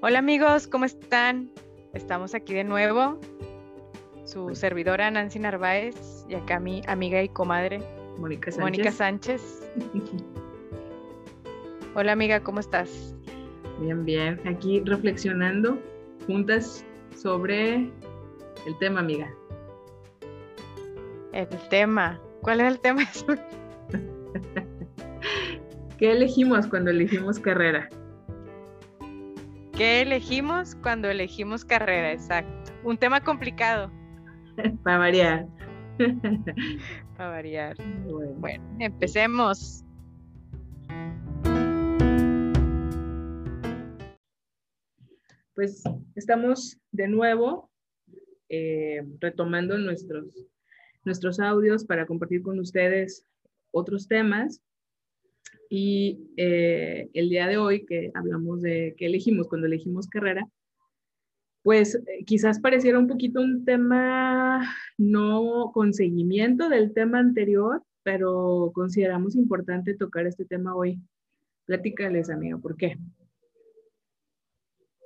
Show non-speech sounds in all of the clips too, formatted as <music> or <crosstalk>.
Hola amigos, ¿cómo están? Estamos aquí de nuevo. Su servidora Nancy Narváez y acá mi amiga y comadre Mónica Sánchez. Mónica Sánchez. <laughs> Hola amiga, ¿cómo estás? Bien, bien. Aquí reflexionando juntas sobre el tema, amiga. El tema. ¿Cuál es el tema? <laughs> ¿Qué elegimos cuando elegimos carrera? ¿Qué elegimos cuando elegimos carrera? Exacto. Un tema complicado. <laughs> Para variar. <laughs> Para variar. Bueno, Bueno, empecemos. pues estamos de nuevo eh, retomando nuestros, nuestros audios para compartir con ustedes otros temas. Y eh, el día de hoy que hablamos de qué elegimos cuando elegimos carrera, pues eh, quizás pareciera un poquito un tema no con seguimiento del tema anterior, pero consideramos importante tocar este tema hoy. Platícales, amiga, ¿por qué?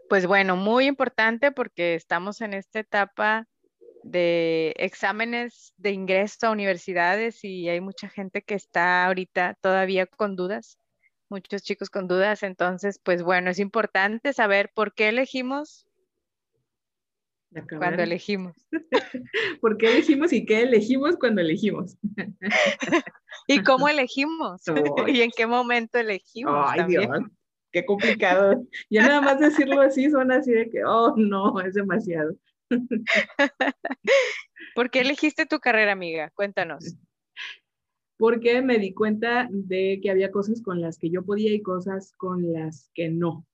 Pues bueno, muy importante porque estamos en esta etapa de exámenes de ingreso a universidades y hay mucha gente que está ahorita todavía con dudas, muchos chicos con dudas. Entonces, pues bueno, es importante saber por qué elegimos cuando elegimos <laughs> ¿Por qué elegimos y qué elegimos cuando elegimos? <laughs> y cómo elegimos Ay. y en qué momento elegimos. Ay, también. Dios, qué complicado. Ya nada más decirlo así suena así de que, oh, no, es demasiado. <laughs> ¿Por qué elegiste tu carrera, amiga? Cuéntanos. Porque me di cuenta de que había cosas con las que yo podía y cosas con las que no.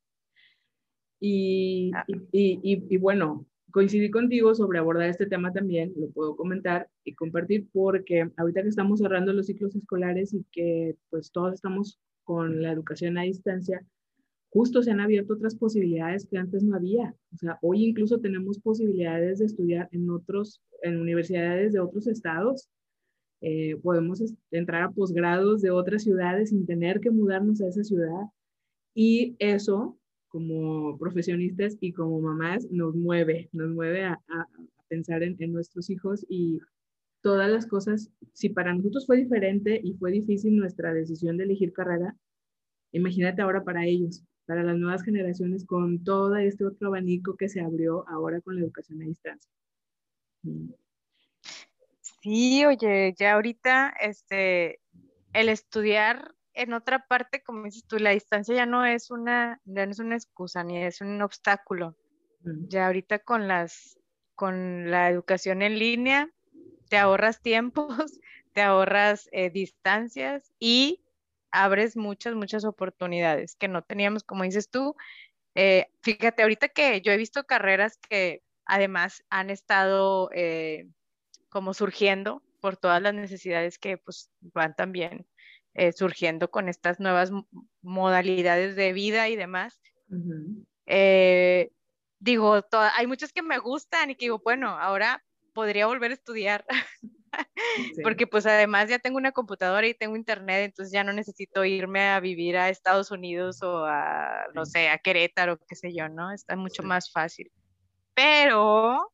Y, Ah. y, y- y bueno, coincidí contigo sobre abordar este tema también, lo puedo comentar y compartir porque ahorita que estamos cerrando los ciclos escolares y que pues todos estamos con la educación a distancia, justo se han abierto otras posibilidades que antes no había. O sea, hoy incluso tenemos posibilidades de estudiar en otros, en universidades de otros estados. Eh, podemos entrar a posgrados de otras ciudades sin tener que mudarnos a esa ciudad. Y eso, como profesionistas y como mamás, nos mueve, nos mueve a, pensar en, en nuestros hijos y todas las cosas. Si para nosotros fue diferente y fue difícil nuestra decisión de elegir carrera, imagínate ahora para ellos, para las nuevas generaciones, con todo este otro abanico que se abrió ahora con la educación a distancia. Mm. Sí, oye, ya ahorita, este, el estudiar en otra parte, como dices tú, la distancia ya no es una, ya no es una excusa ni es un obstáculo. Mm. Ya ahorita con las, con la educación en línea, te ahorras tiempos, <laughs> te ahorras eh, distancias y abres muchas, muchas oportunidades que no teníamos, como dices tú. Eh, fíjate, ahorita que yo he visto carreras que además han estado eh, como surgiendo por todas las necesidades que pues van también eh, surgiendo con estas nuevas mo- modalidades de vida y demás. Ujú. Eh, digo, to- hay muchas que me gustan y que digo, bueno, ahora podría volver a estudiar <laughs> Sí. porque pues además ya tengo una computadora y tengo internet, entonces ya no necesito irme a vivir a Estados Unidos o a, no sé, a Querétaro, qué sé yo, ¿no? Está mucho Sí. más fácil. Pero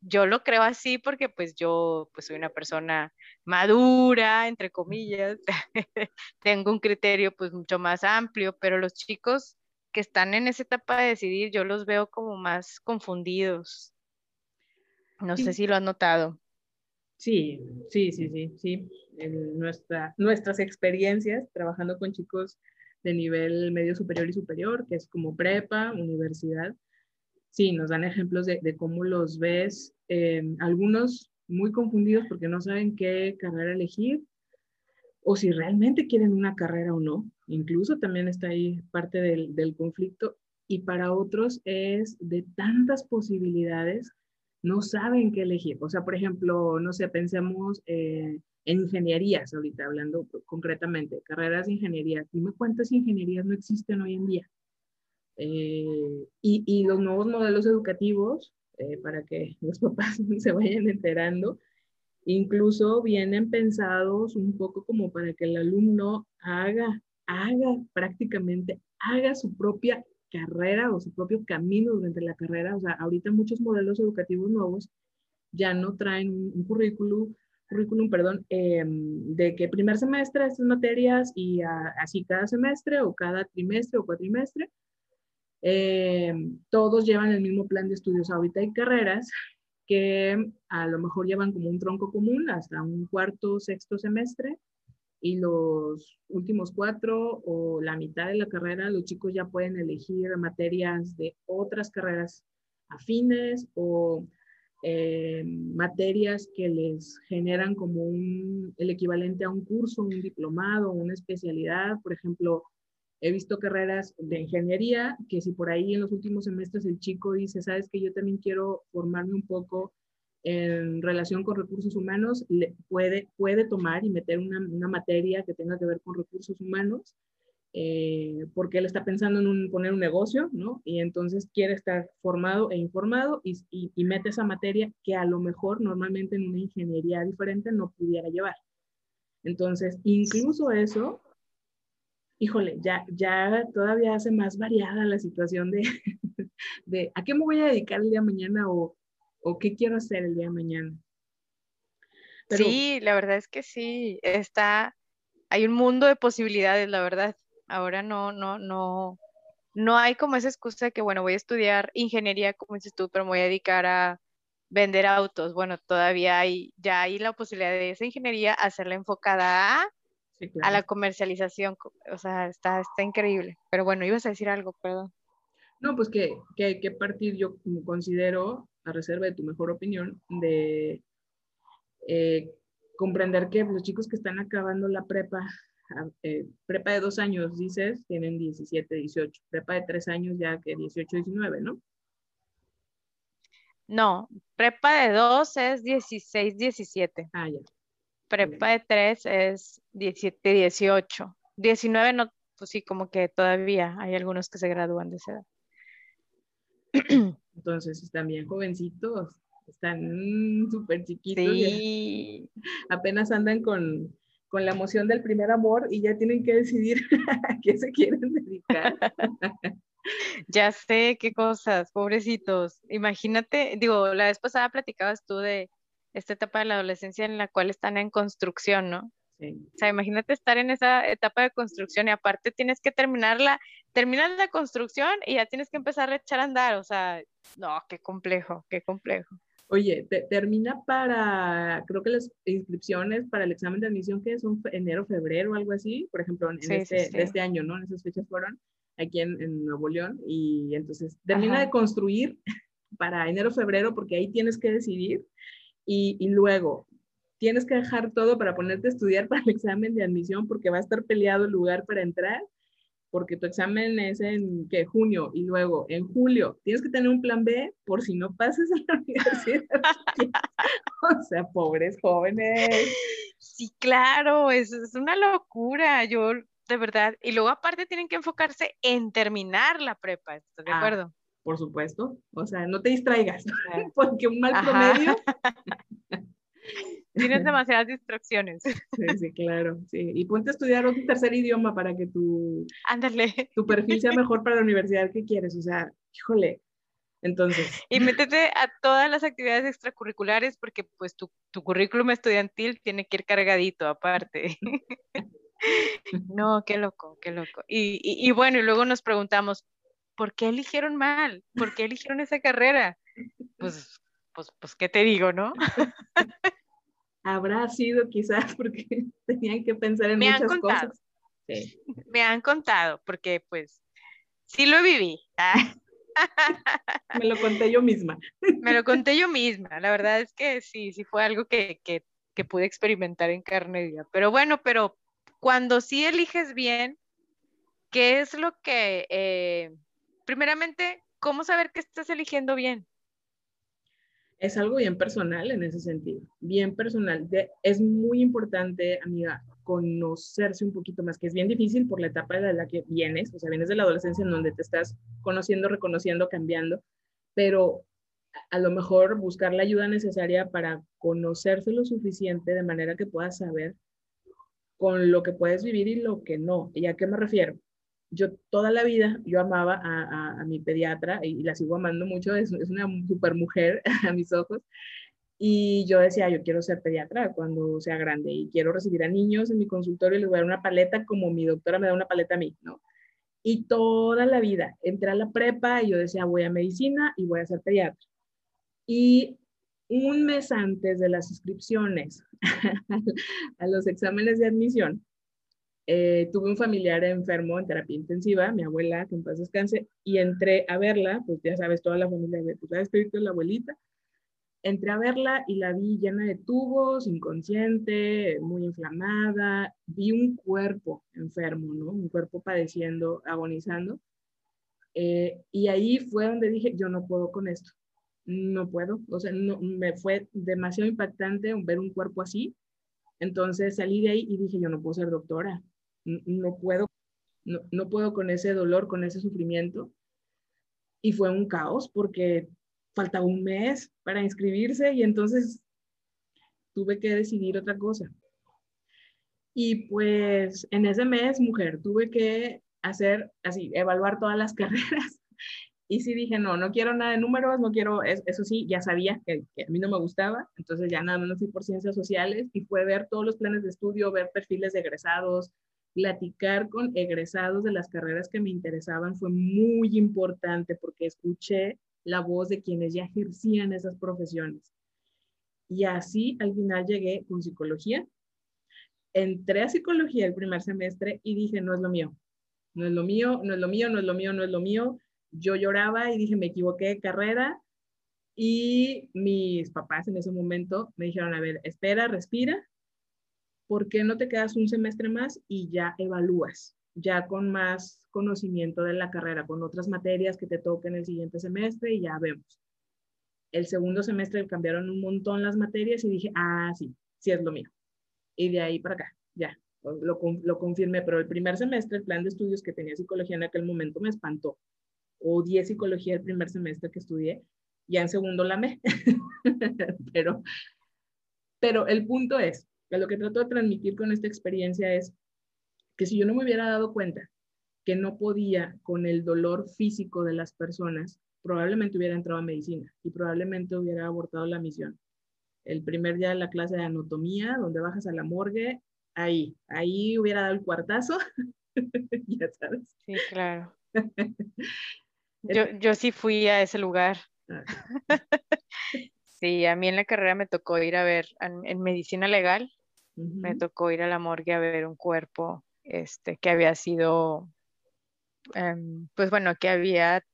yo lo creo así porque pues yo pues soy una persona madura, entre comillas, <laughs> tengo un criterio pues mucho más amplio, pero los chicos que están en esa etapa de decidir, yo los veo como más confundidos. No sé si lo has notado. Sí, sí, sí, sí, sí. En nuestra, nuestras experiencias trabajando con chicos de nivel medio superior y superior, que es como prepa, universidad, sí, nos dan ejemplos de, cómo los ves, eh, algunos muy confundidos porque no saben qué carrera elegir o si realmente quieren una carrera o no. Incluso también está ahí parte del conflicto y para otros es de tantas posibilidades no saben qué elegir. O sea, por ejemplo, no sé, pensemos eh, en ingenierías, ahorita hablando concretamente, carreras de ingeniería. Dime cuántas ingenierías no existen hoy en día. Eh, y, y, los nuevos modelos educativos, eh, para que <laughs> los papás <laughs> se vayan enterando, incluso vienen pensados un poco como para que el alumno haga, haga prácticamente, haga su propia carrera o su propio camino durante la carrera. O sea, ahorita muchos modelos educativos nuevos ya no traen un, currículum, currículum, perdón, em, de que primer semestre estas materias y así cada semestre o cada trimestre o cuatrimestre. Em, todos llevan el mismo plan de estudios. Ahorita hay carreras que a lo mejor llevan como un tronco común hasta un cuarto, sexto semestre y los últimos cuatro o la mitad de la carrera, los chicos ya pueden elegir materias de otras carreras afines o eh, materias que les generan como un, el equivalente a un curso, un diplomado, una especialidad. Por ejemplo, he visto carreras de ingeniería que si por ahí en los últimos semestres el chico dice, sabes que yo también quiero formarme un poco en relación con recursos humanos, le puede, puede tomar y meter una, una materia que tenga que ver con recursos humanos, eh, porque él está pensando en poner un negocio, ¿no? Y entonces quiere estar formado e informado y, y, y, mete esa materia que a lo mejor normalmente en una ingeniería diferente no pudiera llevar. Entonces, incluso eso, híjole, ya, ya todavía hace más variada la situación de, <laughs> de a qué me voy a dedicar el día de mañana o o qué quiero hacer el día de mañana. sí, la verdad es que sí, está, hay un mundo de posibilidades, la verdad. Ahora no, no, no, no hay como esa excusa de que, bueno, voy a estudiar ingeniería, como dices tú, pero me voy a dedicar a vender autos. Bueno, todavía hay, ya hay la posibilidad de esa ingeniería hacerla enfocada a, a la comercialización. O sea, está, está increíble. Pero bueno, ibas a decir algo, perdón. No, pues que, que hay que partir, yo considero, a reserva de tu mejor opinión, de eh, comprender que los chicos que están acabando la prepa, eh, prepa de dos años, dices, tienen 17, 18, prepa de tres años ya que 18, 19, ¿no? No, prepa de dos es 16, 17. Ah, ya. Prepa de tres es 17, 18. 19 no, pues sí, como que todavía hay algunos que se gradúan de esa edad. <clears throat> Entonces están bien jovencitos, están súper chiquitos. Sí. Apenas andan con, con la emoción del primer amor y ya tienen que decidir <laughs> a qué se quieren dedicar. <laughs> ya sé qué cosas, pobrecitos. Imagínate, digo, la vez pasada platicabas tú de esta etapa de la adolescencia en la cual están en construcción, ¿no? O sea, imagínate estar en esa etapa de construcción y aparte tienes que terminarla, terminas la construcción y ya tienes que empezar a echar a andar. O sea, no, qué complejo, qué complejo. Oye, termina para, creo que las inscripciones para el examen de admisión que es un enero, febrero o algo así, por ejemplo, en este, este, año, ¿no? En esas fechas fueron aquí en, Nuevo León y entonces termina de construir <laughs> para enero, febrero porque ahí tienes que decidir y, y luego tienes que dejar todo para ponerte a estudiar <laughs> para el examen de admisión porque va a estar peleado el lugar para entrar, porque tu examen es en ¿qué? junio y luego en julio tienes que tener un plan B por si no pases a la <laughs> universidad. o sea, pobres jóvenes. Sí, claro, es, es una locura. Yo, de verdad, y luego aparte tienen que enfocarse en terminar la prepa, ¿estás de ah, acuerdo? por supuesto, o sea, no te distraigas, <laughs> porque un mal promedio Tienes demasiadas distracciones. <laughs> Sí, sí, claro. Sí. Y ponte a estudiar otro tercer idioma para que tu, Ándale. tu perfil sea <laughs> mejor para la universidad que quieres. O sea, híjole. Entonces. Y métete a todas las actividades extracurriculares porque pues tu, tu currículum estudiantil tiene que ir cargadito aparte. <laughs> No, qué loco, qué loco. Y, y, y bueno, y luego nos preguntamos, ¿por qué eligieron mal? ¿Por qué eligieron esa carrera? Pues, pues, pues, ¿qué te digo, no? Habrá sido quizás <laughs> porque tenían que pensar en muchas cosas. <laughs> Me han contado, porque pues sí lo viví. Me lo conté yo misma. <laughs> Me lo conté yo misma. La verdad es que sí, sí fue algo que, que, que pude experimentar en carne viva. Pero bueno, pero cuando sí eliges bien, ¿qué es lo que, eh, primeramente, cómo saber que estás eligiendo bien? Es algo bien personal en ese sentido, bien personal. es muy importante, amiga, conocerse un poquito más, que es bien difícil por la etapa de la que vienes, o sea, vienes de la adolescencia en donde te estás conociendo, reconociendo, cambiando, pero a lo mejor buscar la ayuda necesaria para conocerse lo suficiente de manera que puedas saber con lo que puedes vivir y lo que no. ¿Y a qué me refiero? Yo toda la vida, yo amaba a, mi pediatra y, la sigo amando mucho, es, es una super mujer <laughs> a mis ojos. Y yo decía, yo quiero ser pediatra cuando sea grande y quiero recibir a niños en mi consultorio y les voy a dar una paleta como mi doctora me da una paleta a mí, ¿no? Y toda la vida entré a la prepa y yo decía, voy a medicina y voy a ser pediatra. Y un mes antes de las inscripciones <laughs> a los exámenes de admisión, eh, tuve un familiar enfermo en terapia intensiva, mi abuela, que en paz descanse, y entré a verla, pues ya sabes, toda la familia, pues la espíritu de la abuelita, entré a verla y la vi llena de tubos, inconsciente, muy inflamada, vi un cuerpo enfermo, ¿no? Un cuerpo padeciendo, agonizando. Eh, y ahí fue donde dije, yo no puedo con esto, no puedo, o sea, no, me fue demasiado impactante ver un cuerpo así. Entonces salí de ahí y dije, yo no puedo ser doctora, no, puedo, no, no puedo con ese dolor, con ese sufrimiento. Y fue un caos porque faltaba un mes para inscribirse y entonces tuve que decidir otra cosa. Y pues en ese mes, mujer, tuve que hacer así, evaluar todas las <laughs> carreras. Y sí dije, no, no quiero nada de números, no quiero, eso sí, ya sabía que, que, a mí no me gustaba, entonces ya nada menos fui por ciencias sociales y fue ver todos los planes de estudio, ver perfiles de egresados, platicar con egresados de las carreras que me interesaban fue muy importante porque escuché la voz de quienes ya ejercían esas profesiones. Y así al final llegué con psicología. Entré a psicología el primer semestre y dije, no es lo mío, no es lo mío, no es lo mío, no es lo mío, no es lo mío. Yo lloraba y dije, me equivoqué de carrera. Y mis papás en ese momento me dijeron, a ver, espera, respira, ¿por qué no te quedas un semestre más y ya evalúas? ya con más conocimiento de la carrera, con otras materias que te toquen el siguiente semestre y ya vemos. El segundo semestre cambiaron un montón las materias y dije, ah, sí, sí es lo mío. Y de ahí para acá, ya, lo, lo confirmé, pero el primer semestre, el plan de estudios que tenía psicología en aquel momento me espantó. Odié psicología el primer semestre que estudié, ya en segundo la me. <laughs> pero, pero el punto es, lo que trato de transmitir con esta experiencia es, que si yo no me hubiera dado cuenta que no podía con el dolor físico de las personas, probablemente hubiera entrado a medicina y probablemente hubiera abortado la misión. El primer día de la clase de anatomía, donde bajas a la morgue, ahí, ahí hubiera dado el cuartazo, <laughs> ya sabes. Sí, claro. <laughs> Yo, yo sí fui a ese lugar. <laughs> Sí, a mí en la carrera me tocó ir a ver, en, medicina legal, me tocó ir a la morgue a ver un cuerpo este, que había sido, em, pues bueno, que había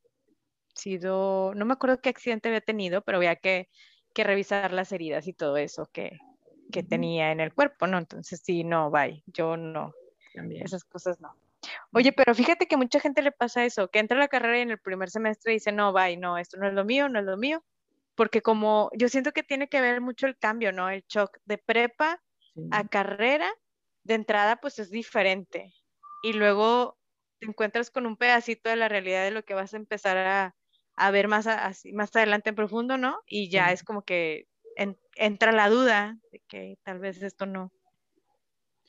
sido, no me acuerdo qué accidente había tenido, pero había que, que revisar las heridas y todo eso que, que tenía en el cuerpo, ¿no? Entonces, sí, no, bye, yo no, esas cosas no. Oye, pero fíjate que mucha gente le pasa eso, que entra a la carrera y en el primer semestre dice, no, bye, no, esto no es lo mío, no es lo mío, porque como yo siento que tiene que ver mucho el cambio, ¿no? El shock de prepa a carrera de entrada pues es diferente y luego te encuentras con un pedacito de la realidad de lo que vas a empezar a, ver más, más adelante en profundo, ¿no? Y ya es como que entra la duda de que tal vez esto no.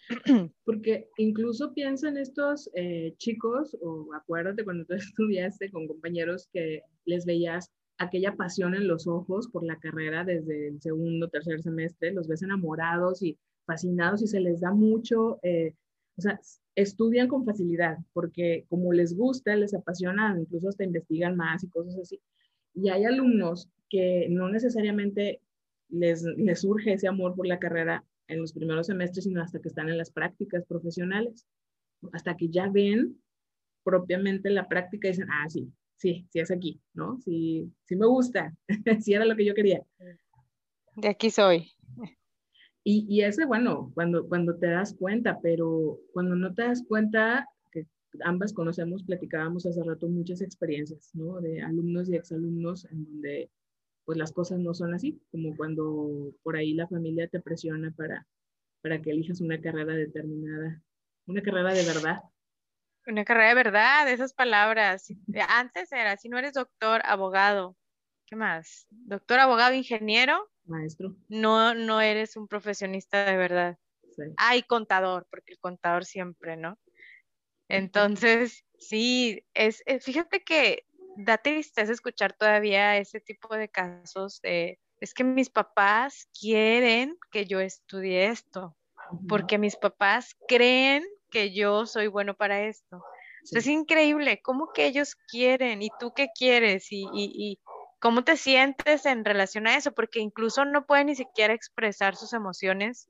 <clears throat> Porque incluso piensan estos eh, chicos, o acuérdate cuando tú <laughs> estudiaste con compañeros que les veías aquella pasión en los ojos por la carrera desde el segundo, tercer semestre, los ves enamorados y fascinados y se les da mucho, eh, o sea, estudian con facilidad porque como les gusta, les apasiona, incluso hasta investigan más y cosas así. Y hay alumnos que no necesariamente les, les surge ese amor por la carrera en los primeros semestres, sino hasta que están en las prácticas profesionales, hasta que ya ven propiamente la práctica y dicen, ah, sí, sí, sí es aquí, ¿no? Sí, sí me gusta, <laughs> sí era lo que yo quería. De aquí soy. Y, ese, bueno, cuando, cuando te das cuenta, pero cuando no te das cuenta, que ambas conocemos, platicábamos hace rato muchas experiencias, ¿no? De alumnos y exalumnos en donde pues las cosas no son así, como cuando por ahí la familia te presiona para, para que elijas una carrera determinada, una carrera de verdad. Una carrera de verdad, esas palabras. Antes era, si no eres doctor, abogado, ¿qué más? Doctor, abogado, ingeniero, maestro. No, no eres un profesionista de verdad. Sí. Hay contador, porque el contador siempre, ¿no? Entonces, sí, es, fíjate que da tristeza escuchar todavía ese tipo de casos de, es que mis papás quieren que yo estudie esto, porque mis papás creen que yo soy bueno para esto. Es increíble, ¿cómo que ellos quieren? ¿Y tú qué quieres? Y, y, cómo te sientes en relación a eso? Porque incluso no pueden ni siquiera expresar sus emociones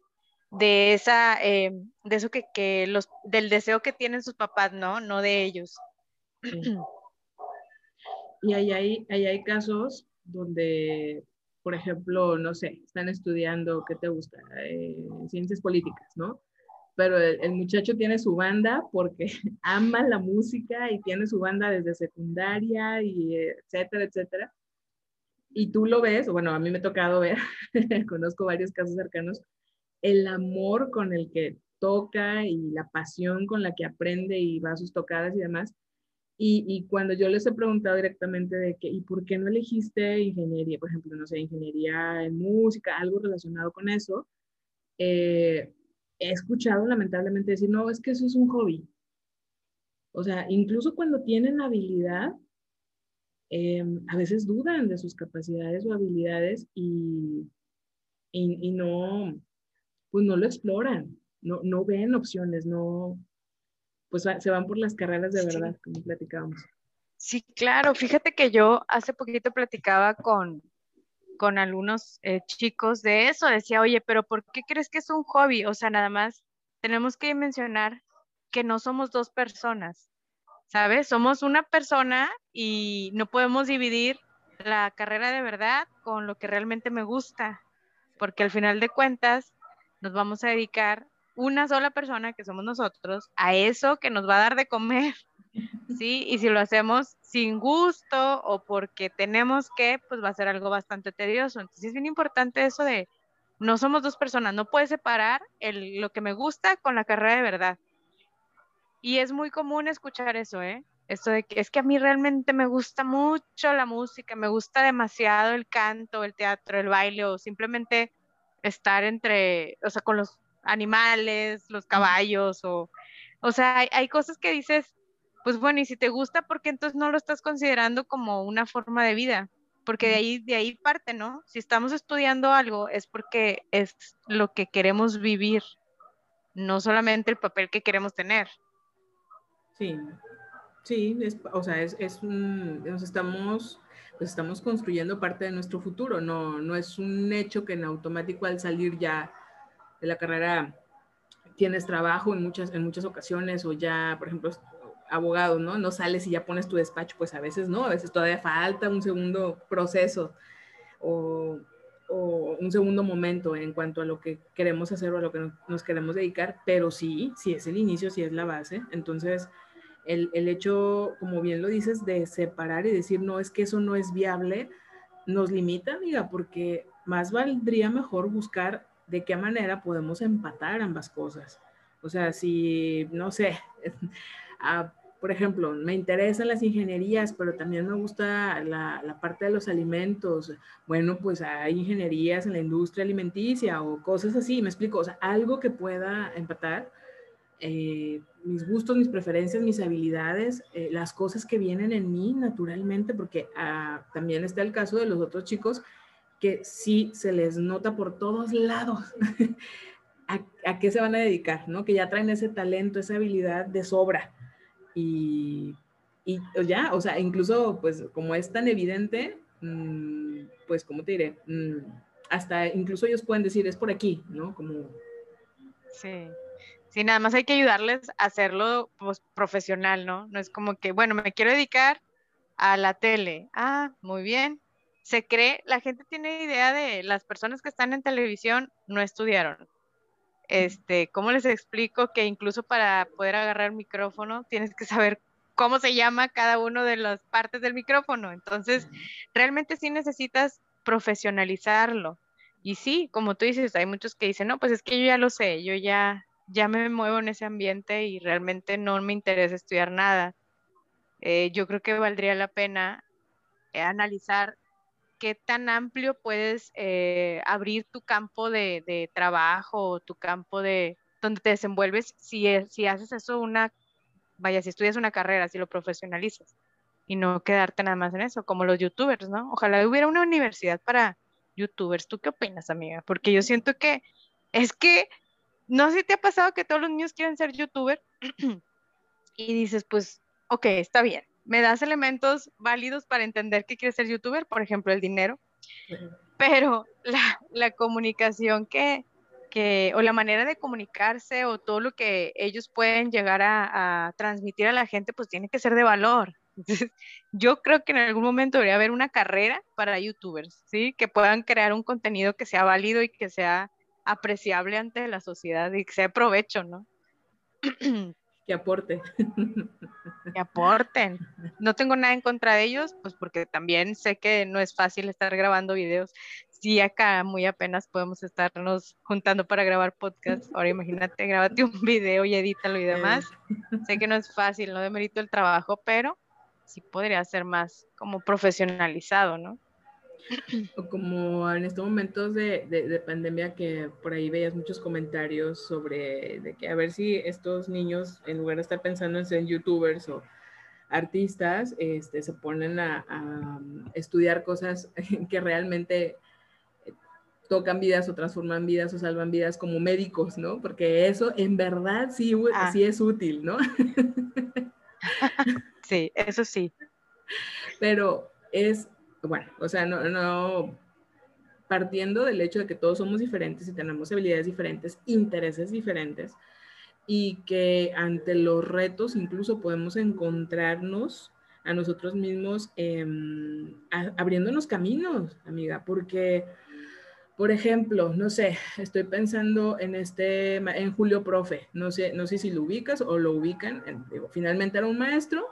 de esa, eh, de eso que, que, los, del deseo que tienen sus papás, ¿no? No de ellos. <clears throat> Y ahí hay, ahí hay casos donde, por ejemplo, no sé, están estudiando, ¿qué te gusta? Eh, ciencias políticas, ¿no? pero el, muchacho tiene su banda porque <laughs> ama la música y tiene su banda desde secundaria y etcétera, etcétera. Y tú lo ves, bueno, a mí me ha tocado ver, <laughs> conozco varios casos cercanos, el amor con el que toca y la pasión con la que aprende y va a sus tocadas y demás. Y, y, cuando yo les he preguntado directamente de que, ¿y por qué no elegiste ingeniería? Por ejemplo, no sé, ingeniería en música, algo relacionado con eso. Eh, he escuchado lamentablemente decir, no, es que eso es un hobby. O sea, incluso cuando tienen habilidad, em, a veces dudan de sus capacidades o habilidades y, y, no, pues no lo exploran, no, no ven opciones, no, pues se van por las carreras de verdad, como platicábamos. Sí, claro. Fíjate que yo hace poquito platicaba con, con algunos eh, chicos de eso, decía, oye, pero ¿por qué crees que es un hobby? O sea, nada más tenemos que mencionar que no somos dos personas, ¿sabes? Somos una persona y no podemos dividir la carrera de verdad con lo que realmente me gusta, porque al final de cuentas nos vamos a dedicar una sola persona, que somos nosotros, a eso que nos va a dar de comer, <laughs> ¿sí? Y si lo hacemos sin gusto o porque tenemos que, pues va a ser algo bastante tedioso. Entonces es bien importante eso de, no somos dos personas, no puedes separar el, lo que me gusta con la carrera de verdad. Y es muy común escuchar eso, ¿eh? Esto de que es que a mí realmente me gusta mucho la música, me gusta demasiado el canto, el teatro, el baile o simplemente estar entre, o sea, con los animales, los caballos o, o sea, hay, hay cosas que dices, pues bueno, y si te gusta, ¿por qué entonces no lo estás considerando como una forma de vida? Porque de ahí, de ahí parte, ¿no? Si estamos estudiando algo es porque es lo que queremos vivir, no solamente el papel que queremos tener. Sí, sí, o sea, es, es un, nos estamos, pues estamos construyendo parte de nuestro futuro, no, no es un hecho que en automático al salir ya de la carrera tienes trabajo en muchas, en muchas ocasiones o ya, por ejemplo, abogado, ¿no? No sales y ya pones tu despacho, pues a veces no, a veces todavía falta un segundo proceso o, un segundo momento en cuanto a lo que queremos hacer o a lo que nos queremos dedicar, pero sí, sí es el inicio, sí es la base. Entonces, el, el hecho, como bien lo dices, de separar y decir, no, es que eso no es viable, nos limita, amiga, porque más valdría mejor buscar de qué manera podemos empatar ambas cosas. O sea, si, no sé, <laughs> por ejemplo, me interesan las ingenierías, pero también me gusta la, parte de los alimentos. Bueno, pues hay ingenierías en la industria alimenticia o cosas así, me explico, o sea, algo que pueda empatar eh, mis gustos, mis preferencias, mis habilidades, eh, las cosas que vienen en mí naturalmente, porque ah, también está el caso de los otros chicos que sí se les nota por todos lados. <laughs> a, qué se van a dedicar, ¿no? Que ya traen ese talento, esa habilidad de sobra y, y ya, o sea, incluso pues como es tan evidente, mm, pues, ¿cómo te diré? Mm, hasta incluso ellos pueden decir, es por aquí, ¿no? Como... Sí. Sí, nada más hay que ayudarles a hacerlo pues, profesional, ¿no? No es como que, bueno, me quiero dedicar a la tele. Ah, muy bien. Se cree, la gente tiene idea de las personas que están en televisión no estudiaron. Este, ¿cómo les explico que incluso para poder agarrar el micrófono tienes que saber cómo se llama cada uno de las partes del micrófono? Entonces, realmente sí necesitas profesionalizarlo. Y sí, como tú dices, hay muchos que dicen, no, pues es que yo ya lo sé, yo ya, ya me muevo en ese ambiente y realmente no me interesa estudiar nada. Eh, yo creo que valdría la pena eh, analizar qué tan amplio puedes eh, abrir tu campo de, trabajo o tu campo de donde te desenvuelves si, si haces eso una vaya, si estudias una carrera, si lo profesionalizas y no quedarte nada más en eso, como los youtubers, ¿no? Ojalá hubiera una universidad para youtubers. ¿Tú qué opinas, amiga? Porque yo siento que es que, no sé si te ha pasado que todos los niños quieren ser youtuber <clears throat> y dices, pues, ok, está bien, me das elementos válidos para entender que quieres ser youtuber, por ejemplo, el dinero, pero <laughs> la, la comunicación que, que, o la manera de comunicarse o todo lo que ellos pueden llegar a, a transmitir a la gente, pues tiene que ser de valor. <laughs> Entonces, yo creo que en algún momento debería haber una carrera para youtubers, ¿sí? Que puedan crear un contenido que sea válido y que sea apreciable ante la sociedad y que sea provecho, ¿no? <clears throat> Que aporte. <laughs> Que aporten. No tengo nada en contra de ellos, pues porque también sé que no es fácil estar grabando videos. Sí, acá muy apenas podemos estarnos juntando para grabar podcast. Ahora imagínate, grábate un video y edítalo y demás. sé que no es fácil, no demerito el trabajo, pero sí podría ser más como profesionalizado, ¿no? <clears throat> O como en estos momentos de, de, pandemia que por ahí veías muchos comentarios sobre de que a ver si estos niños, en lugar de estar pensando en ser youtubers o artistas, este, se ponen a, a estudiar cosas <laughs> que realmente tocan vidas o transforman vidas o salvan vidas como médicos, ¿no? Porque eso en verdad sí, ah. sí es útil, ¿no? <laughs> <laughs> sí, eso sí. Pero es bueno, o sea, no, no, partiendo del hecho de que todos somos diferentes y tenemos habilidades diferentes, intereses diferentes, y que ante los retos incluso podemos encontrarnos a nosotros mismos em, abriéndonos caminos, amiga, porque, por ejemplo, no sé, estoy pensando en este, en Julio Profe, no sé, no sé si lo ubicas o lo ubican, digo, finalmente era un maestro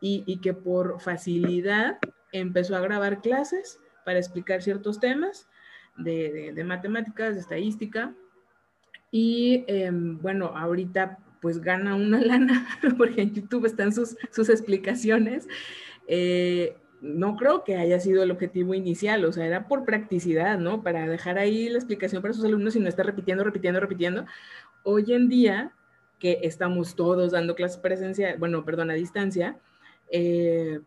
y, y que por facilidad empezó a grabar clases para explicar ciertos temas de, matemáticas, de estadística. Y em, bueno, ahorita pues gana una <laughs> lana, porque en YouTube están sus, sus explicaciones. Eh, no creo que haya sido el objetivo inicial, o sea, era por practicidad, ¿no? Para dejar ahí la explicación para sus alumnos y no estar repitiendo, repitiendo, repitiendo. Hoy en día, que estamos todos dando clases presencial, bueno, perdón, a distancia, eh,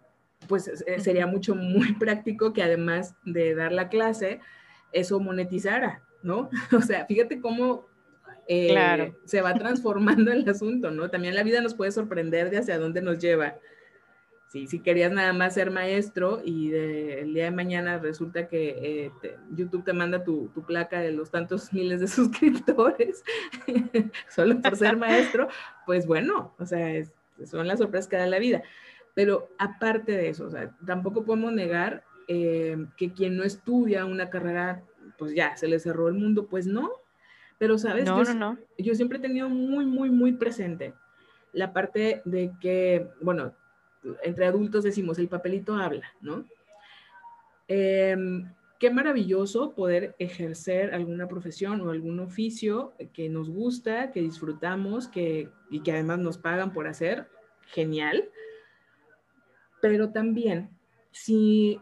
pues eh, sería mucho, muy <laughs> práctico que además de dar la clase, eso monetizara, ¿no? <laughs> O sea, fíjate cómo eh, se va transformando el asunto, ¿no? También la vida nos puede sorprender de hacia dónde nos lleva. Sí, si querías nada más ser maestro y el día de mañana resulta que eh, YouTube te manda tu, tu, placa de los tantos <laughs> miles de suscriptores solo por ser maestro, pues bueno, o sea, son las sorpresas que da la vida. Pero aparte de eso, o sea, tampoco podemos negar eh, que quien no estudia una carrera, pues ya, se le cerró el mundo, pues no. Pero, ¿sabes? No, yo, no, no. yo siempre he tenido muy, muy, muy presente la parte de que, bueno, entre adultos decimos, el papelito habla, ¿no? Em, qué maravilloso poder ejercer alguna profesión o algún oficio que nos gusta, que disfrutamos que, y que además nos pagan por hacer. Genial pero también si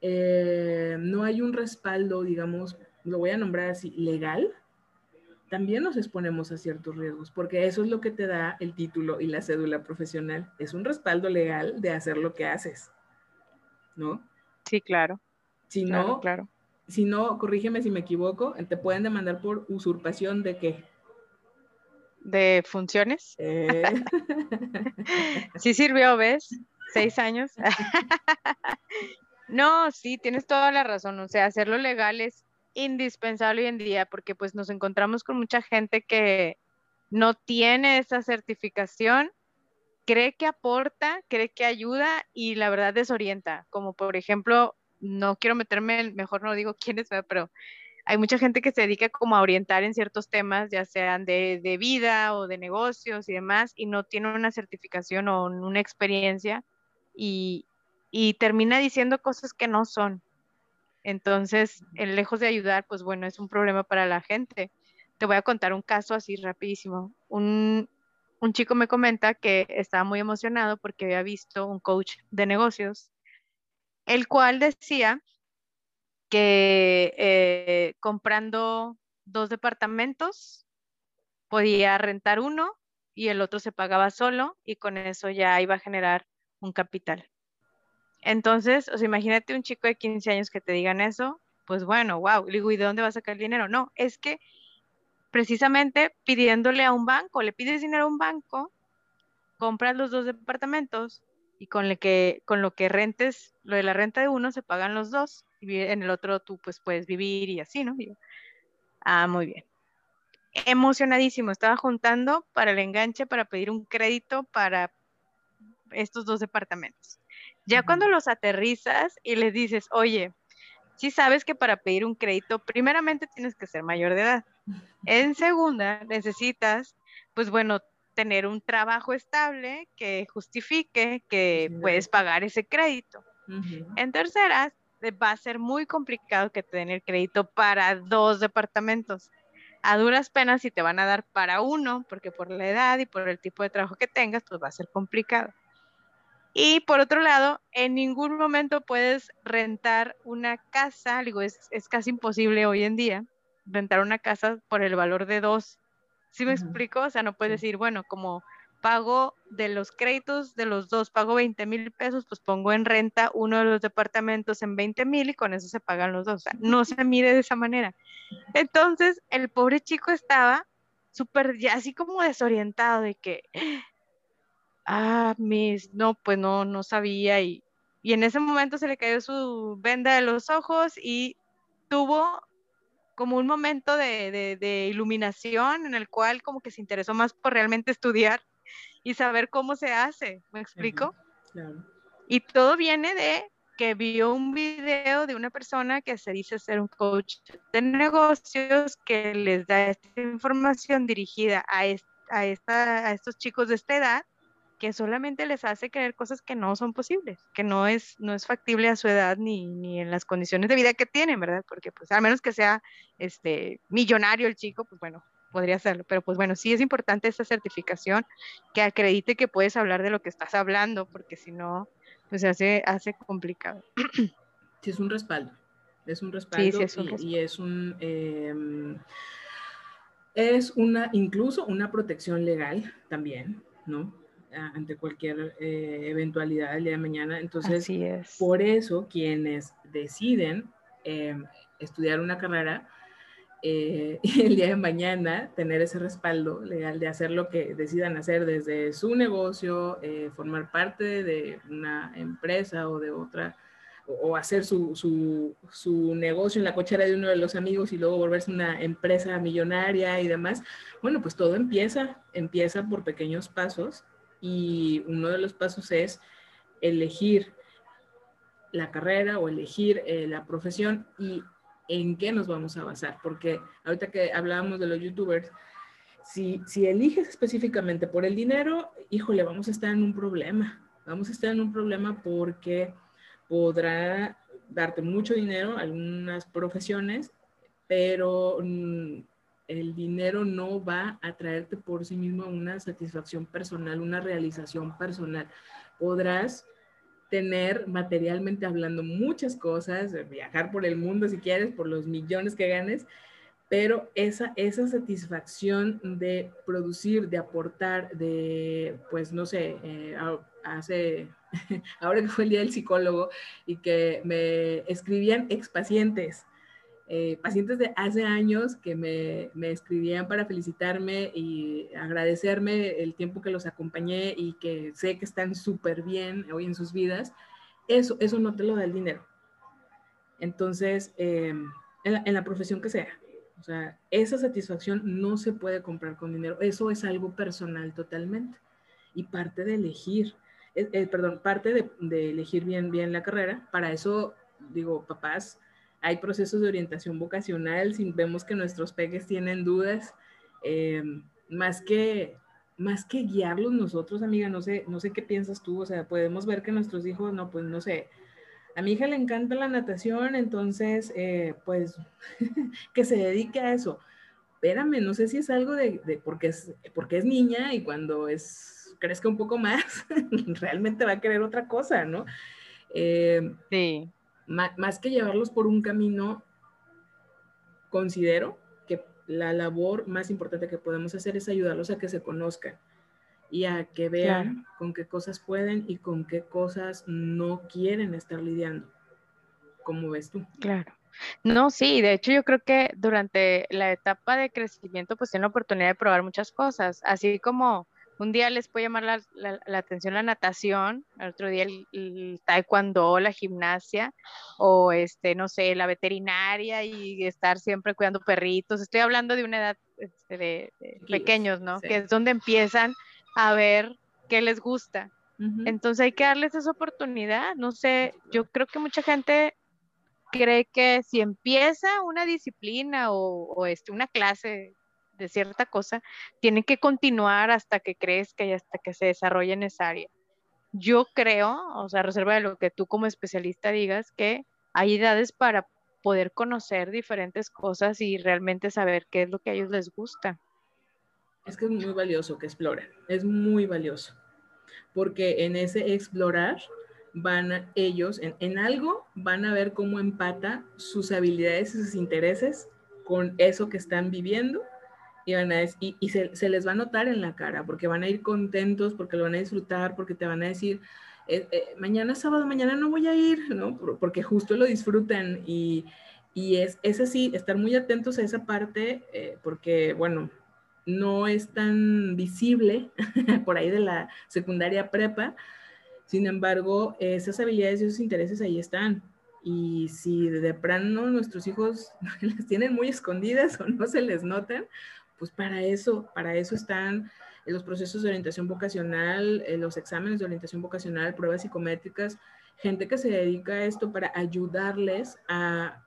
eh, no hay un respaldo, digamos, lo voy a nombrar así, legal, también nos exponemos a ciertos riesgos, porque eso es lo que te da el título y la cédula profesional. Es un respaldo legal de hacer lo que haces, ¿no? Sí, claro. Si no, claro. si no, corrígeme si me equivoco, te pueden demandar por usurpación de qué? De funciones. Eh. <laughs> sí sirvió, ¿ves? Seis años. <laughs> <laughs> no, sí, tienes toda la razón. O sea, hacerlo legal es indispensable hoy en día porque pues nos encontramos con mucha gente que no tiene esa certificación, cree que aporta, cree que ayuda y la verdad desorienta. Como por ejemplo, no quiero meterme, mejor no digo quién es, pero hay mucha gente que se dedica como a orientar en ciertos temas, ya sean de, de vida o de negocios y demás, y no tiene una certificación o una experiencia y, termina diciendo cosas que no son. Entonces, lejos de ayudar, pues bueno, es un problema para la gente. Te voy a contar un caso así rapidísimo. Un, chico me comenta que estaba muy emocionado porque había visto un coach de negocios, el cual decía que eh, comprando dos departamentos podía rentar uno y el otro se pagaba solo y con eso ya iba a generar un capital. Entonces, o sea, imagínate un chico de 15 años que te digan eso, pues bueno, wow, digo, ¿y de dónde va a sacar el dinero? No, es que precisamente pidiéndole a un banco, le pides dinero a un banco, compras los dos departamentos y con, lo que, con lo que rentes, lo de la renta de uno se pagan los dos y en el otro tú pues puedes vivir y así, ¿no? ah, muy bien. Emocionadísimo, estaba juntando para el enganche para pedir un crédito para estos dos departamentos. Ya cuando los aterrizas y les dices, oye, si sabes que para pedir un crédito, primeramente tienes que ser mayor de edad. En segunda, necesitas, pues bueno, tener un trabajo estable que justifique que puedes pagar ese crédito. En terceras, va a ser muy complicado que te den el crédito para dos departamentos. A duras penas, si te van a dar para uno, porque por la edad y por el tipo de trabajo que tengas, pues va a ser complicado. Y por otro lado, en ningún momento puedes rentar una casa, digo, es, es casi imposible hoy en día rentar una casa por el valor de dos. ¿Sí me explico? O sea, no puedes decir, bueno, como pago de los créditos de los dos, pago 20 mil pesos, pues pongo en renta uno de los departamentos en 20 mil y con eso se pagan los dos. O sea, no se mide de esa manera. Entonces, el pobre chico estaba súper ya así como desorientado de que, ah, mis, no, pues no, no sabía y, y en ese momento se le cayó su venda de los ojos y tuvo como un momento de, de, iluminación en el cual como que se interesó más por realmente estudiar y saber cómo se hace, ¿me explico? Claro. Y todo viene de que vio un video de una persona que se dice ser un coach de negocios que les da esta información dirigida a, a, esta, a estos chicos de esta edad que solamente les hace creer cosas que no son posibles, que no es, no es factible a su edad ni, ni en las condiciones de vida que tienen, ¿verdad? Porque pues al menos que sea este millonario el chico, pues bueno, podría hacerlo, pero pues bueno, sí es importante esta certificación que acredite que puedes hablar de lo que estás hablando, porque si no, pues se hace, hace complicado. Sí, es un respaldo, es un respaldo, sí, sí es un respaldo. Y, es un... Em, es una, incluso una protección legal también, ¿no? Ante cualquier eh, eventualidad del día de mañana. Entonces, por eso quienes deciden em, estudiar una carrera, eh, <laughs> el día de mañana tener ese respaldo legal de hacer lo que decidan hacer desde su negocio, eh, formar parte de una empresa o de otra, o, hacer su, su, su, negocio en la cochera de uno de los amigos y luego volverse una empresa millonaria y demás. Bueno, pues todo empieza, empieza por pequeños pasos y uno de los pasos es elegir la carrera o elegir eh, la profesión y en qué nos vamos a basar, porque ahorita que hablábamos de los youtubers, si, si eliges específicamente por el dinero, híjole, vamos a estar en un problema, vamos a estar en un problema porque podrá darte mucho dinero algunas profesiones, pero mm, el dinero no va a traerte por sí mismo una satisfacción personal, una realización personal. Podrás tener materialmente hablando muchas cosas, viajar por el mundo si quieres, por los millones que ganes, pero esa, esa satisfacción de producir, de aportar, de, pues no sé, eh, hace, <laughs> ahora que fue el día del psicólogo y que me escribían expacientes, eh, pacientes de hace años que me, me, escribían para felicitarme y agradecerme el tiempo que los acompañé y que sé que están súper bien hoy en sus vidas, eso, eso no te lo da el dinero. Entonces, em, en, la, en, la, profesión que sea, o sea, esa satisfacción no se puede comprar con dinero, eso es algo personal totalmente y parte de elegir, eh, eh, perdón, parte de, de elegir bien, bien la carrera, para eso digo, papás, hay procesos de orientación vocacional, si vemos que nuestros peques tienen dudas, eh, más que más que guiarlos nosotros, amiga, no sé, no sé qué piensas tú, o sea, podemos ver que nuestros hijos, no, pues no sé, a mi hija le encanta la natación, entonces, eh, pues, <laughs> que se dedique a eso. Espérame, no sé si es algo de, de, porque, es, porque es niña y cuando es, crezca un poco más, <laughs> realmente va a querer otra cosa, ¿no? Eh, sí más que llevarlos por un camino, considero que la labor más importante que podemos hacer es ayudarlos a que se conozcan, y a que vean con qué cosas pueden y con qué cosas no quieren estar lidiando. ¿Cómo ves tú? Claro. No, sí, de hecho yo creo que durante la etapa de crecimiento pues tienen la oportunidad de probar muchas cosas, así como un día les puede llamar la, atención la natación, el otro día el, taekwondo, la gimnasia, o este, no sé, la veterinaria y estar siempre cuidando perritos. Estoy hablando de una edad este, de, pequeños, ¿no? Que es donde empiezan a ver qué les gusta. Entonces hay que darles esa oportunidad. No sé, yo creo que mucha gente cree que si empieza una disciplina o, este, una clase de cierta cosa, tiene que continuar hasta que crezca y hasta que se desarrolle en esa área. Yo creo, o sea, reserva de lo que tú como especialista digas, que hay edades para poder conocer diferentes cosas y realmente saber qué es lo que a ellos les gusta. Es que es muy valioso que exploren, es muy valioso, porque en ese explorar van ellos, en, en algo, van a ver cómo empata sus habilidades y sus intereses con eso que están viviendo y, van a, y, se, les va a notar en la cara, porque van a ir contentos, porque lo van a disfrutar, porque te van a decir, eh, eh, mañana sábado, mañana no voy a ir, ¿no? Porque justo lo disfrutan y, y es, es, así, estar muy atentos a esa parte, eh, porque, bueno, no es tan visible <laughs> por ahí de la secundaria prepa, sin embargo, esas habilidades y esos intereses ahí están. Y si de plano nuestros hijos <laughs> las tienen muy escondidas o no se les notan, pues para eso, para eso están los procesos de orientación vocacional, eh, los exámenes de orientación vocacional, pruebas psicométricas, gente que se dedica a esto para ayudarles a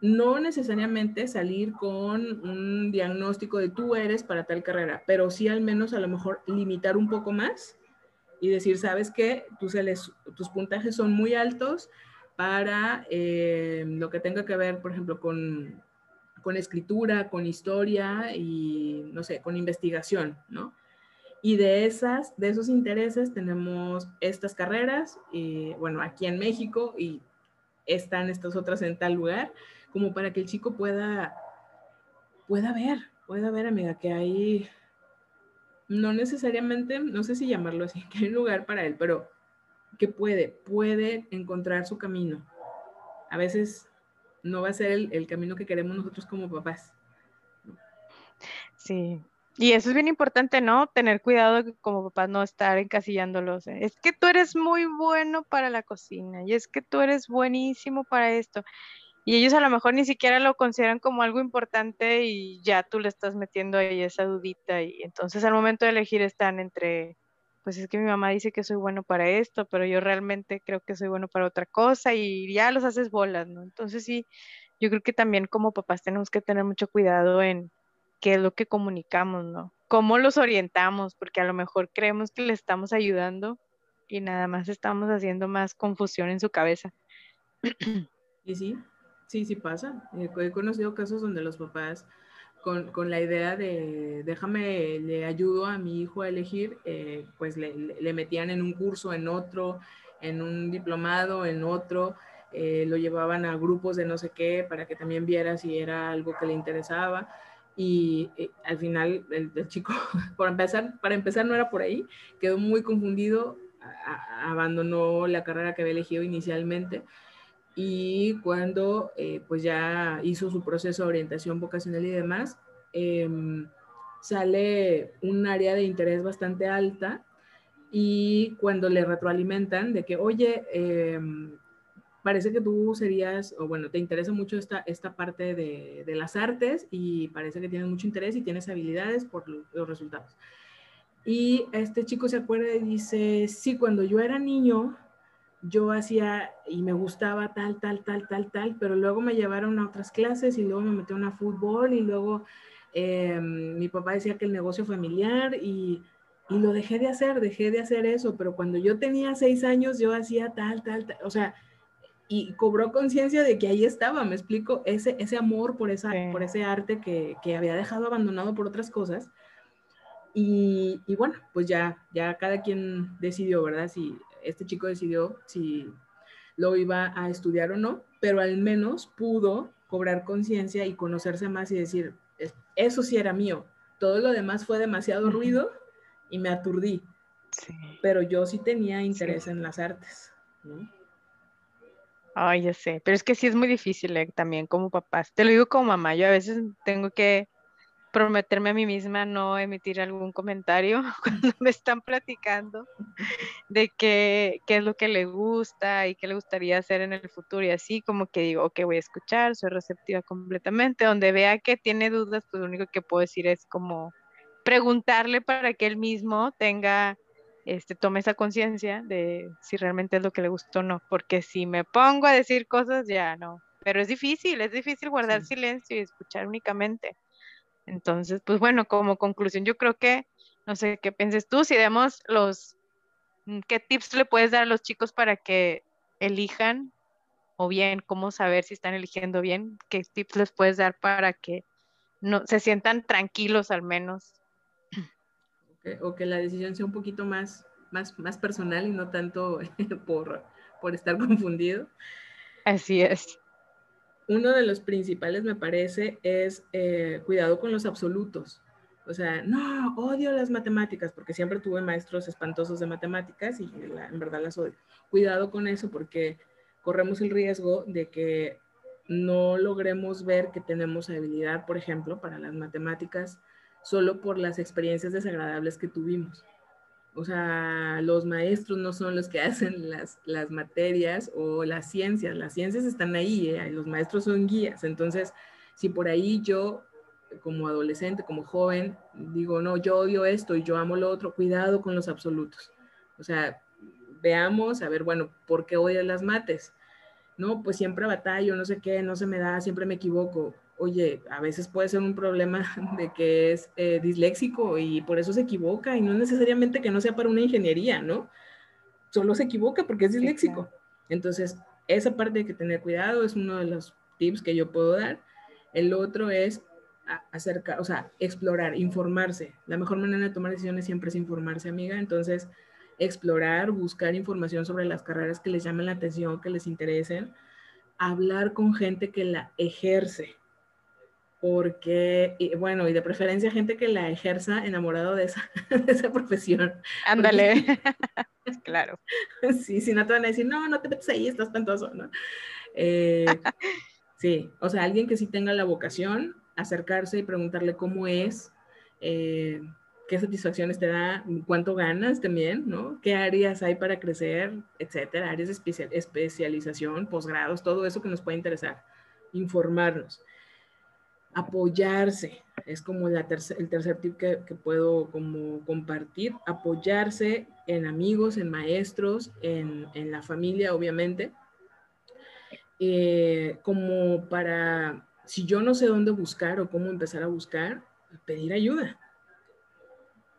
no necesariamente salir con un diagnóstico de tú eres para tal carrera, pero sí al menos a lo mejor limitar un poco más y decir, sabes tus, tus puntajes son muy altos para eh, lo que tenga que ver, por ejemplo, con con escritura, con historia y, no sé, con investigación, ¿no? Y de, esas, de esos intereses tenemos estas carreras, y, bueno, aquí en México y están estas otras en tal lugar, como para que el chico pueda, pueda ver, pueda ver, amiga, que hay, no necesariamente, no sé si llamarlo así, <laughs> que hay un lugar para él, pero que puede, puede encontrar su camino. A veces no va a ser el, camino que queremos nosotros como papás. Sí, y eso es bien importante, ¿no? Tener cuidado como papás no estar encasillándolos. ¿eh? Es que tú eres muy bueno para la cocina y es que tú eres buenísimo para esto. Y ellos a lo mejor ni siquiera lo consideran como algo importante y ya tú le estás metiendo ahí esa dudita y entonces al momento de elegir están entre pues es que mi mamá dice que soy bueno para esto, pero yo realmente creo que soy bueno para otra cosa y ya los haces bolas, ¿no? Entonces sí, yo creo que también como papás tenemos que tener mucho cuidado en qué es lo que comunicamos, ¿no? Cómo los orientamos, porque a lo mejor creemos que le estamos ayudando y nada más estamos haciendo más confusión en su cabeza. Y sí, sí, sí pasa. He conocido casos donde los papás con, la idea de déjame, le ayudo a mi hijo a elegir, eh, pues le, le, metían en un curso, en otro, en un diplomado, en otro, eh, lo llevaban a grupos de no sé qué para que también viera si era algo que le interesaba. Y eh, al final el, chico, <laughs> por empezar, para empezar no era por ahí, quedó muy confundido, abandonó la carrera que había elegido inicialmente y cuando eh, pues ya hizo su proceso de orientación vocacional y demás, em, sale un área de interés bastante alta y cuando le retroalimentan de que, oye, em, parece que tú serías, o bueno, te interesa mucho esta, esta parte de, de, las artes y parece que tienes mucho interés y tienes habilidades por los resultados. Y este chico se acuerda y dice, sí, cuando yo era niño, yo hacía y me gustaba tal, tal, tal, tal, tal, pero luego me llevaron a otras clases y luego me metieron a fútbol y luego eh, mi papá decía que el negocio familiar y, y, lo dejé de hacer, dejé de hacer eso, pero cuando yo tenía seis años yo hacía tal, tal, tal, o sea, y cobró conciencia de que ahí estaba, me explico, ese, ese amor por, esa, por ese arte que, que, había dejado abandonado por otras cosas. Y, y, bueno, pues ya, ya cada quien decidió, ¿verdad? Si este chico decidió si lo iba a estudiar o no, pero al menos pudo cobrar conciencia y conocerse más y decir, eso sí era mío, todo lo demás fue demasiado ruido y me aturdí. Pero yo sí tenía interés en las artes, ¿no? Ay, ya sé, pero es que sí es muy difícil eh, también como papás. Te lo digo como mamá, yo a veces tengo que prometerme a mí misma no emitir algún comentario <laughs> cuando me están platicando de qué, qué es lo que le gusta y qué le gustaría hacer en el futuro y así como que digo, ok, voy a escuchar, soy receptiva completamente, donde vea que tiene dudas, pues lo único que puedo decir es como preguntarle para que él mismo tenga este, tome esa conciencia de si realmente es lo que le gustó o no, porque si me pongo a decir cosas, ya no. Pero es difícil, es difícil guardar silencio y escuchar únicamente. Entonces, pues bueno, como conclusión, yo creo que, no sé qué pienses tú, si demos los, mm, ¿qué tips le puedes dar a los chicos para que elijan o bien cómo saber si están eligiendo bien? ¿Qué tips les puedes dar para que no se sientan tranquilos al menos o que la decisión sea un poquito más, más, más personal y no tanto <laughs> por, por estar <laughs> confundido. Así es. Uno de los principales, me parece, es eh, cuidado con los absolutos. O sea, no, odio las matemáticas, porque siempre tuve maestros espantosos de matemáticas y en verdad las odio. Cuidado con eso, porque corremos el riesgo de que no logremos ver que tenemos habilidad, por ejemplo, para las matemáticas solo por las experiencias desagradables que tuvimos. O sea, los maestros no son los que <laughs> hacen las, las materias o las ciencias. Las ciencias están ahí, ¿eh? los maestros son guías. Entonces, si por ahí yo, como adolescente, como joven, digo, no, yo odio esto y yo amo lo otro, cuidado con los absolutos. O sea, veamos, a ver, bueno, ¿por qué odias las mates? No, pues siempre batallo, no sé qué, no se me da, siempre me equivoco oye, a veces puede ser un problema <laughs> de que es eh, disléxico y por eso se equivoca y no necesariamente que no sea para una ingeniería, ¿no? Solo se equivoca porque es disléxico. Entonces, esa parte hay que tener cuidado, es uno de los tips que yo puedo dar. El otro es acerca, o sea, explorar, informarse. La mejor manera de tomar decisiones siempre es informarse, amiga. Entonces, explorar, buscar información sobre las carreras que les llamen la atención, que les interesen, hablar con gente que la ejerce, porque, bueno, y de preferencia gente que la ejerza enamorado de esa, <laughs> de esa profesión. Ándale, <laughs> claro. <laughs> Sí, si no te van a decir, no, no te metes ahí, estás espantoso, ¿no? Eh, sí, o sea, alguien que sí tenga la vocación, acercarse y preguntarle cómo es, eh, qué satisfacciones te da, cuánto ganas también, ¿no? ¿Qué áreas hay para crecer, etcétera? Áreas de especialización, posgrados, todo eso que nos puede interesar, informarnos apoyarse, es como la el tercer tip que, puedo como compartir, apoyarse en amigos, en maestros, en, la familia, obviamente, eh, como para, si yo no sé dónde buscar o cómo empezar a buscar, pedir ayuda.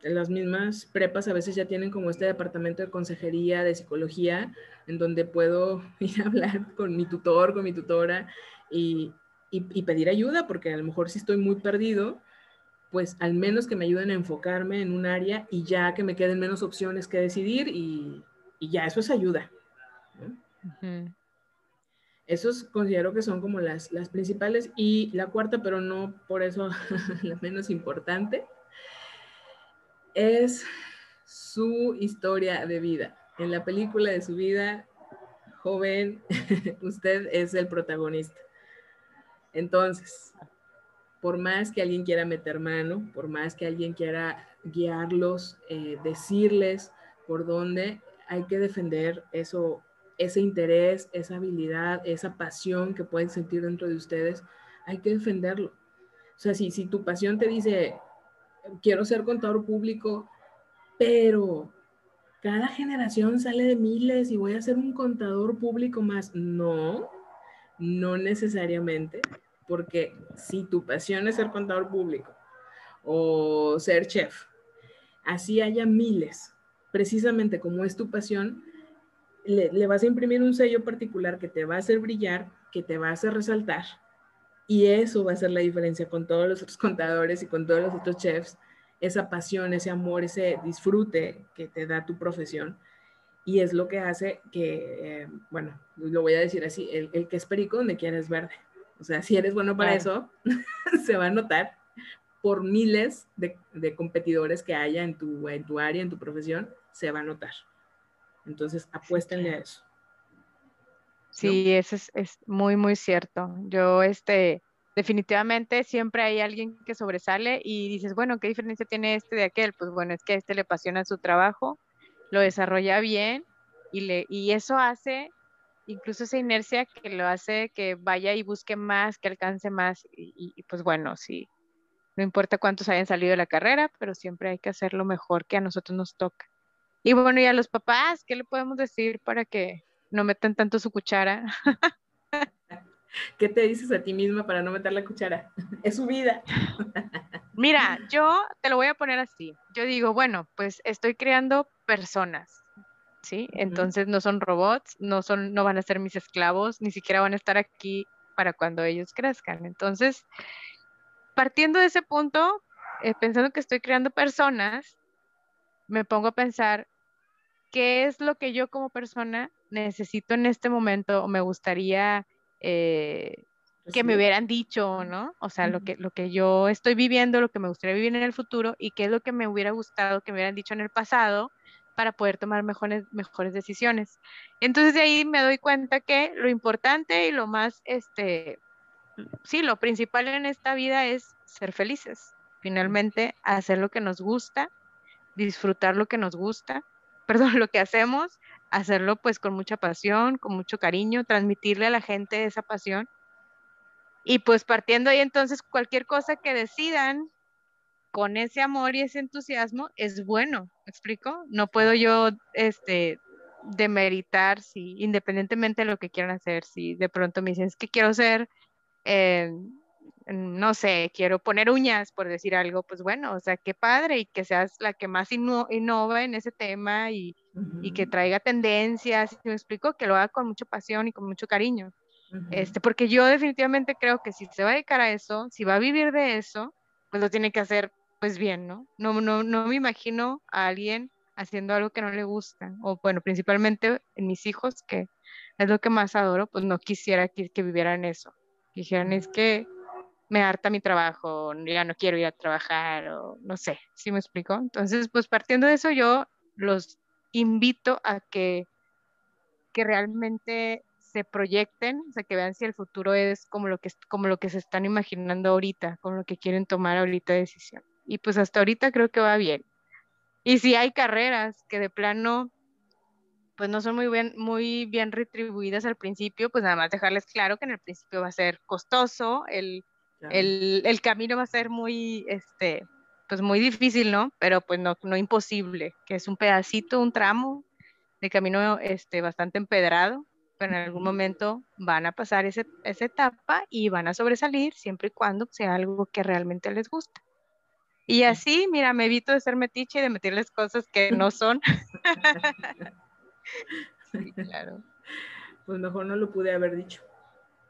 Las mismas prepas a veces ya tienen como este departamento de consejería, de psicología, en donde puedo <laughs> ir a hablar con mi tutor, con mi tutora y, y, pedir ayuda, porque a lo mejor si estoy muy perdido, pues al menos que me ayuden a enfocarme en un área y ya que me queden menos opciones que decidir y, y ya eso es ayuda. Esos considero que son como las, las principales. Y la cuarta, pero no por eso <laughs> la menos importante, es su historia de vida. En la película de su vida, joven, <laughs> usted es el protagonista. Entonces, por más que alguien quiera meter mano, por más que alguien quiera guiarlos, eh, decirles por dónde, hay que defender eso, ese interés, esa habilidad, esa pasión que pueden sentir dentro de ustedes, hay que defenderlo. O sea, si, si tu pasión te dice, quiero ser contador público, pero cada generación sale de miles y voy a ser un contador público más. No, no necesariamente porque si tu pasión es ser contador público o ser chef, así haya miles, precisamente como es tu pasión, le, vas a imprimir un sello particular que te va a hacer brillar, que te va a hacer resaltar. Y eso va a ser la diferencia con todos los otros contadores y con todos los otros chefs, esa pasión, ese amor, ese disfrute que te da tu profesión. Y es lo que hace que, eh, bueno, lo voy a decir así, el, el que es perico donde quieres verde. O sea, si eres bueno para eso, <laughs> se va a notar, por miles de, de, competidores que haya en tu, en tu área, en tu profesión, se va a notar. Entonces, apuéstenle a eso. Sí, eso es, es, muy, muy cierto. Yo, este, definitivamente siempre hay alguien que sobresale y dices, bueno, ¿qué diferencia tiene este de aquel? Pues bueno, es que a este le apasiona su trabajo, lo desarrolla bien y, le, y eso hace incluso esa inercia que lo hace que vaya y busque más, que alcance más y, y pues bueno, sí, no importa cuántos hayan salido de la carrera, pero siempre hay que hacer lo mejor que a nosotros nos toca. Y bueno, y a los papás, ¿qué le podemos decir para que no metan tanto su cuchara? <laughs> ¿Qué te dices a ti misma para no meter la cuchara? <laughs> Es su vida. <laughs> Mira, yo te lo voy a poner así. Yo digo, bueno, pues estoy creando personas, ¿sí? Entonces no son robots, no son, no van a ser mis esclavos, ni siquiera van a estar aquí para cuando ellos crezcan. Entonces, partiendo de ese punto, eh, pensando que estoy creando personas, me pongo a pensar qué es lo que yo como persona necesito en este momento o me gustaría eh, que me hubieran dicho, ¿no? O sea, lo que, lo que yo estoy viviendo, lo que me gustaría vivir en el futuro y qué es lo que me hubiera gustado que me hubieran dicho en el pasado para poder tomar mejores, mejores decisiones. Entonces de ahí me doy cuenta que lo importante y lo más, este, sí, lo principal en esta vida es ser felices. Finalmente, hacer lo que nos gusta, disfrutar lo que nos gusta, <laughs> perdón, lo que hacemos, hacerlo pues con mucha pasión, con mucho cariño, transmitirle a la gente esa pasión. Y pues partiendo ahí entonces, cualquier cosa que decidan con ese amor y ese entusiasmo es bueno, ¿me explico? No puedo yo, este, demeritar si, independientemente de lo que quieran hacer, si de pronto me dicen, es que quiero ser eh, no sé, quiero poner uñas, por decir algo, pues bueno, o sea, qué padre y que seas la que más innova en ese tema y, que traiga tendencias, me explico, que lo haga con mucha pasión y con mucho cariño. este, porque yo definitivamente creo que si se va a dedicar a eso, si va a vivir de eso, pues lo tiene que hacer pues bien, ¿no? No, no, no me imagino a alguien haciendo algo que no le gusta, o bueno, principalmente en mis hijos, que es lo que más adoro, pues no quisiera que, que vivieran eso. Dijeran, es que me harta mi trabajo, ya no quiero ir a trabajar, o no sé, ¿sí me explico? Entonces, pues partiendo de eso, yo los invito a que, que realmente se proyecten, o sea, que vean si el futuro es como lo que, como lo que se están imaginando ahorita, como lo que quieren tomar ahorita decisión. Y pues hasta ahorita creo que va bien. Y si hay carreras que de plano pues no son muy bien, muy bien retribuidas al principio, pues nada más dejarles claro que en el principio va a ser costoso, el, el, camino va a ser muy, este, pues muy difícil, ¿no? Pero pues no, no imposible, que es un pedacito, un tramo de camino este, bastante empedrado, pero en algún momento van a pasar ese, esa etapa y van a sobresalir siempre y cuando sea algo que realmente les gusta. Y así, mira, me evito de ser metiche y de meterles cosas que no son. <laughs> sí, claro. Pues mejor no lo pude haber dicho,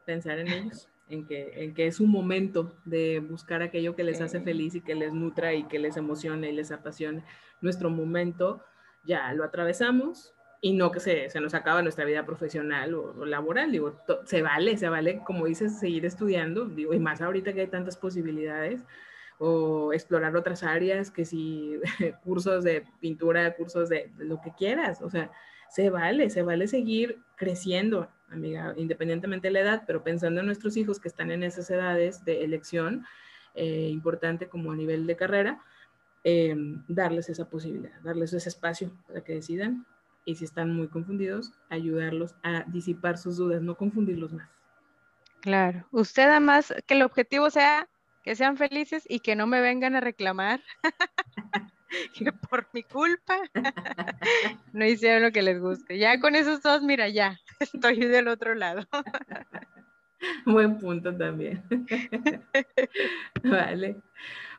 pensar en ellos en que, en que es un momento de buscar aquello que les hace feliz y que les nutra y que les emocione y les apasione. Nuestro momento ya lo atravesamos y no que se, se nos acaba nuestra vida profesional o, laboral. Digo, se vale, se vale, como dices, seguir estudiando, digo, y más ahorita que hay tantas posibilidades o explorar otras áreas, que si <laughs> cursos de pintura, cursos de, de lo que quieras, o sea, se vale, se vale seguir creciendo amiga, independientemente de la edad, pero pensando en nuestros hijos que están en esas edades de elección, eh, importante como a nivel de carrera, eh, darles esa posibilidad, darles ese espacio para que decidan y si están muy confundidos, ayudarlos a disipar sus dudas, no confundirlos más. Claro, usted además que el objetivo sea que sean felices y que no me vengan a reclamar <laughs> <laughs> que por mi culpa <laughs> no hicieron lo que les guste. Ya con esos dos, mira, ya, <laughs> estoy del otro lado. Buen punto también. vale.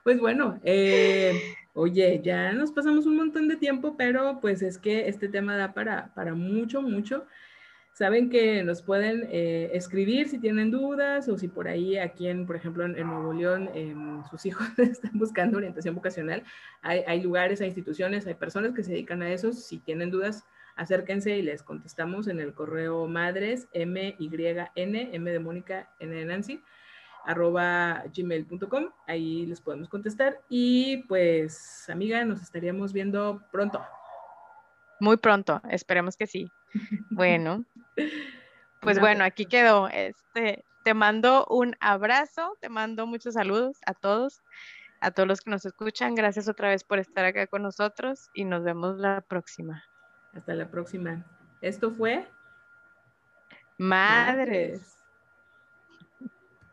Pues bueno, eh, oye, ya nos pasamos un montón de tiempo, pero pues es que este tema da para, para mucho, mucho. Saben que nos pueden eh, escribir si tienen dudas o si por ahí aquí, en, por ejemplo, en, Nuevo León, sus hijos <laughs> están buscando orientación vocacional. Hay, hay, lugares, hay instituciones, hay personas que se dedican a eso. Si tienen dudas, acérquense y les contestamos en el correo madres, M, Y, N, M de Mónica, N de Nancy, arroba gmail.com, ahí les podemos contestar y pues amiga, nos estaríamos viendo pronto. Muy pronto, esperemos que sí. <laughs> Bueno, <laughs> pues bueno, aquí quedó. Este, te mando un abrazo, te mando muchos saludos a todos, a todos los que nos escuchan. Gracias otra vez por estar acá con nosotros y nos vemos la próxima. Hasta la próxima. Esto fue Madres.